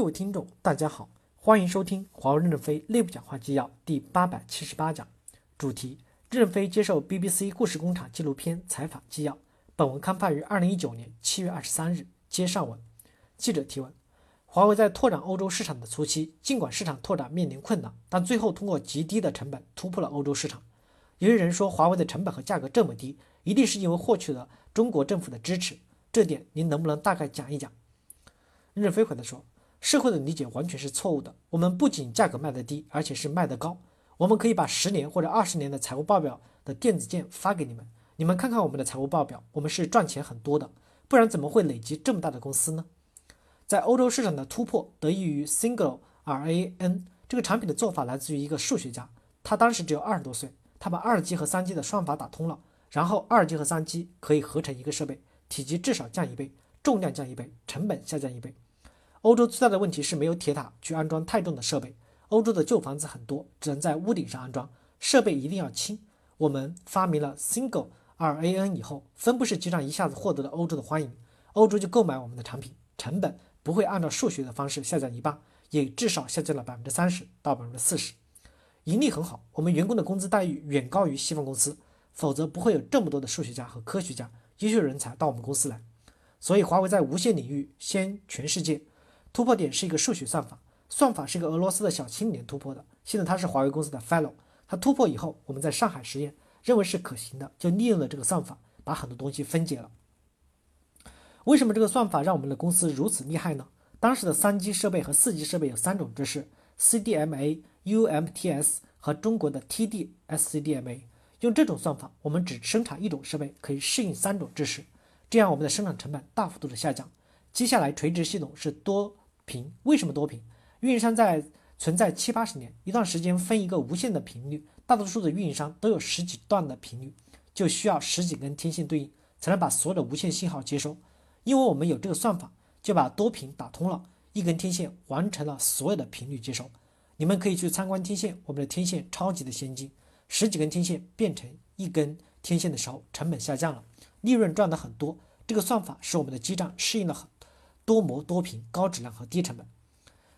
各位听众，大家好，欢迎收听华为任正非内部讲话纪要第八百七十八讲，主题：任正非接受 BBC 故事工厂纪录片采访纪要。本文刊发于二零一九年七月二十三日。接上文，记者提问：华为在拓展欧洲市场的初期，尽管市场拓展面临困难，但最后通过极低的成本突破了欧洲市场。有些人说，华为的成本和价格这么低，一定是因为获取了中国政府的支持，这点您能不能大概讲一讲？任正非回答说。社会的理解完全是错误的。我们不仅价格卖得低，而且是卖得高。我们可以把十年或者二十年的财务报表的电子件发给你们，你们看看我们的财务报表，我们是赚钱很多的，不然怎么会累积这么大的公司呢？在欧洲市场的突破得益于 Single RAN 这个产品的做法来自于一个数学家，他当时只有二十多岁，他把二 G 和三 G 的算法打通了，然后二 G 和三 G 可以合成一个设备，体积至少降一倍，重量降一倍，成本下降一倍。欧洲最大的问题是没有铁塔去安装太重的设备。欧洲的旧房子很多，只能在屋顶上安装，设备一定要轻。我们发明了 Single RAN 以后，分布式基站一下子获得了欧洲的欢迎，欧洲就购买我们的产品，成本不会按照数学的方式下降一半，也至少下降了百分之三十到百分之四十，盈利很好。我们员工的工资待遇远高于西方公司，否则不会有这么多的数学家和科学家、优秀人才到我们公司来。所以华为在无线领域先全世界。突破点是一个数学算法，算法是一个俄罗斯的小青年突破的，现在他是华为公司的 fellow。他突破以后，我们在上海实验，认为是可行的，就利用了这个算法，把很多东西分解了。为什么这个算法让我们的公司如此厉害呢？当时的三 G 设备和四 G 设备有三种制式：CDMA、UMTS 和中国的 TD-SCDMA。用这种算法，我们只生产一种设备，可以适应三种制式，这样我们的生产成本大幅度的下降。接下来，垂直系统是多频。为什么多频？运营商在存在七八十年，一段时间分一个无线的频率，大多数的运营商都有十几段的频率，就需要十几根天线对应，才能把所有的无线信号接收。因为我们有这个算法，就把多频打通了，一根天线完成了所有的频率接收。你们可以去参观天线，我们的天线超级的先进，十几根天线变成一根天线的时候，成本下降了，利润赚的很多。这个算法使我们的基站适应了很。多模多频、高质量和低成本，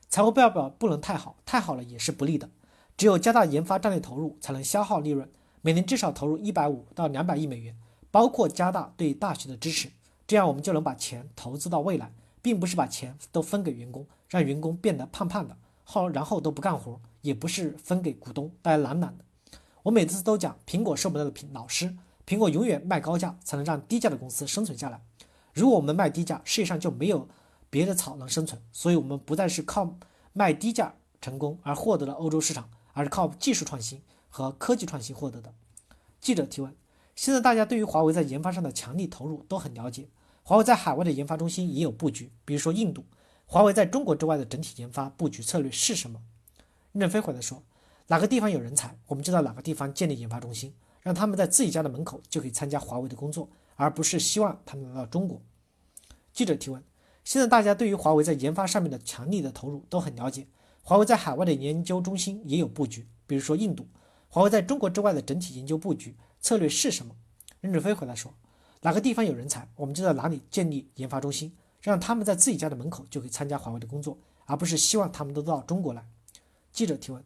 财务报表不能太好，太好了也是不利的。只有加大研发战略投入，才能消耗利润。每年至少投入一百五到两百亿美元，包括加大对大学的支持，这样我们就能把钱投资到未来，并不是把钱都分给员工，让员工变得胖胖的，后然后都不干活，也不是分给股东，大家懒懒的。我每次都讲，苹果是我们的老师，苹果永远卖高价，才能让低价的公司生存下来。如果我们卖低价，世界上就没有。别的草能生存，所以我们不再是靠卖低价成功而获得了欧洲市场，而是靠技术创新和科技创新获得的。记者提问：现在大家对于华为在研发上的强力投入都很了解，华为在海外的研发中心也有布局，比如说印度。华为在中国之外的整体研发布局策略是什么？任正非回答说：哪个地方有人才，我们就在哪个地方建立研发中心，让他们在自己家的门口就可以参加华为的工作，而不是希望他们来到中国。记者提问。现在大家对于华为在研发上面的强力的投入都很了解，华为在海外的研究中心也有布局，比如说印度。华为在中国之外的整体研究布局策略是什么？任正非回答说：哪个地方有人才，我们就在哪里建立研发中心，让他们在自己家的门口就可以参加华为的工作，而不是希望他们都到中国来。记者提问：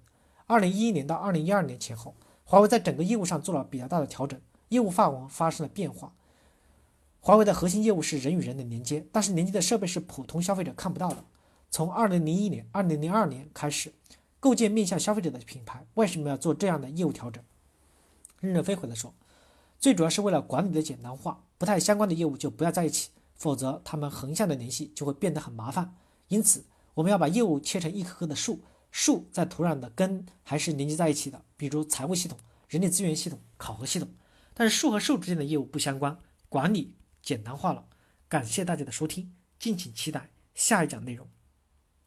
二零一一年到二零一二年前后，华为在整个业务上做了比较大的调整，业务范围发生了变化。华为的核心业务是人与人的连接，但是连接的设备是普通消费者看不到的。从二零零一年、二零零二年开始，构建面向消费者的品牌，为什么要做这样的业务调整？任正非回答说，最主要是为了管理的简单化，不太相关的业务就不要在一起，否则他们横向的联系就会变得很麻烦。因此，我们要把业务切成一棵棵的树，树在土壤的根还是连接在一起的，比如财务系统、人力资源系统、考核系统，但是树和树之间的业务不相关，管理。简单化了，感谢大家的收听，敬请期待下一讲内容。